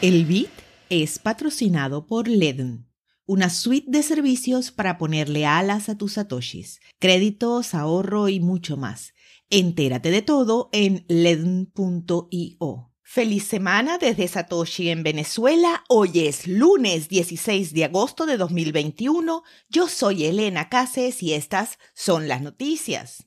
El BIT es patrocinado por LEDN, una suite de servicios para ponerle alas a tus satoshis, créditos, ahorro y mucho más. Entérate de todo en ledn.io. Feliz semana desde Satoshi en Venezuela. Hoy es lunes 16 de agosto de 2021. Yo soy Elena Cases y estas son las noticias.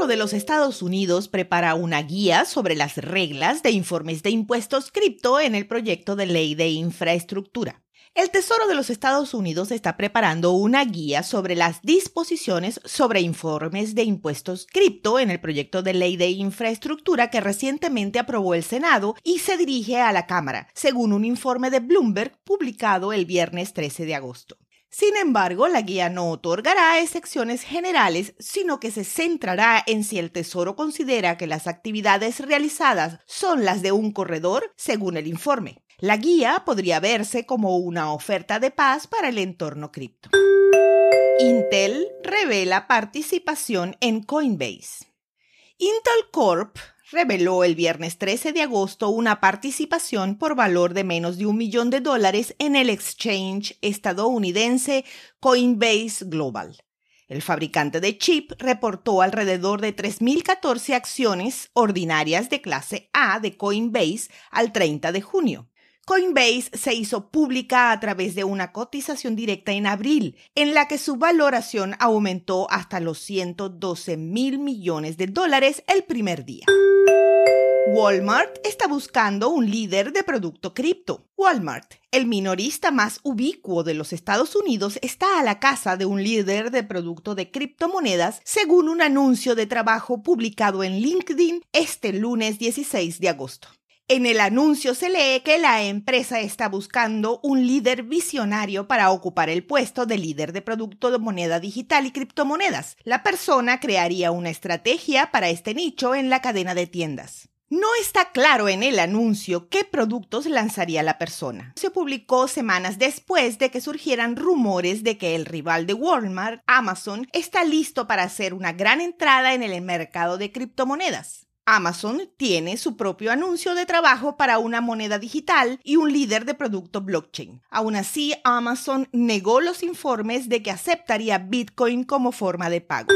Tesoro de los Estados Unidos prepara una guía sobre las reglas de informes de impuestos cripto en el proyecto de ley de infraestructura. El Tesoro de los Estados Unidos está preparando una guía sobre las disposiciones sobre informes de impuestos cripto en el proyecto de ley de infraestructura que recientemente aprobó el Senado y se dirige a la Cámara, según un informe de Bloomberg publicado el viernes 13 de agosto. Sin embargo, la guía no otorgará excepciones generales, sino que se centrará en si el Tesoro considera que las actividades realizadas son las de un corredor, según el informe. La guía podría verse como una oferta de paz para el entorno cripto. Intel revela participación en Coinbase. Intel Corp reveló el viernes 13 de agosto una participación por valor de menos de un millón de dólares en el exchange estadounidense Coinbase Global. El fabricante de chip reportó alrededor de 3.014 acciones ordinarias de clase A de Coinbase al 30 de junio. Coinbase se hizo pública a través de una cotización directa en abril, en la que su valoración aumentó hasta los 112 mil millones de dólares el primer día. Walmart está buscando un líder de producto cripto. Walmart, el minorista más ubicuo de los Estados Unidos, está a la casa de un líder de producto de criptomonedas, según un anuncio de trabajo publicado en LinkedIn este lunes 16 de agosto. En el anuncio se lee que la empresa está buscando un líder visionario para ocupar el puesto de líder de producto de moneda digital y criptomonedas. La persona crearía una estrategia para este nicho en la cadena de tiendas. No está claro en el anuncio qué productos lanzaría la persona. Se publicó semanas después de que surgieran rumores de que el rival de Walmart, Amazon, está listo para hacer una gran entrada en el mercado de criptomonedas. Amazon tiene su propio anuncio de trabajo para una moneda digital y un líder de producto blockchain. Aún así, Amazon negó los informes de que aceptaría Bitcoin como forma de pago.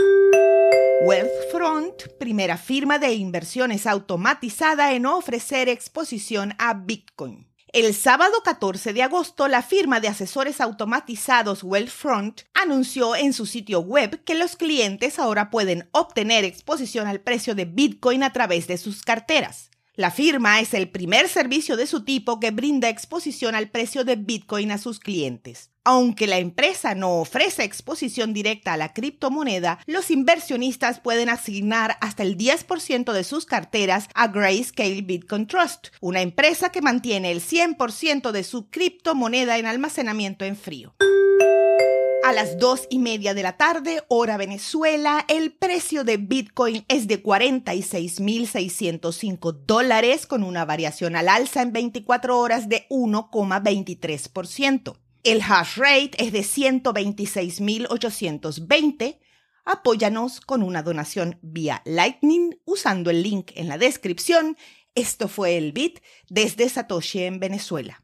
Wealthfront, primera firma de inversiones automatizada en ofrecer exposición a Bitcoin. El sábado 14 de agosto, la firma de asesores automatizados Wealthfront anunció en su sitio web que los clientes ahora pueden obtener exposición al precio de Bitcoin a través de sus carteras. La firma es el primer servicio de su tipo que brinda exposición al precio de Bitcoin a sus clientes. Aunque la empresa no ofrece exposición directa a la criptomoneda, los inversionistas pueden asignar hasta el 10% de sus carteras a Grayscale Bitcoin Trust, una empresa que mantiene el 100% de su criptomoneda en almacenamiento en frío. A las dos y media de la tarde, hora Venezuela, el precio de Bitcoin es de 46.605 dólares con una variación al alza en 24 horas de 1,23%. El hash rate es de 126.820. Apóyanos con una donación vía Lightning usando el link en la descripción. Esto fue el Bit desde Satoshi en Venezuela.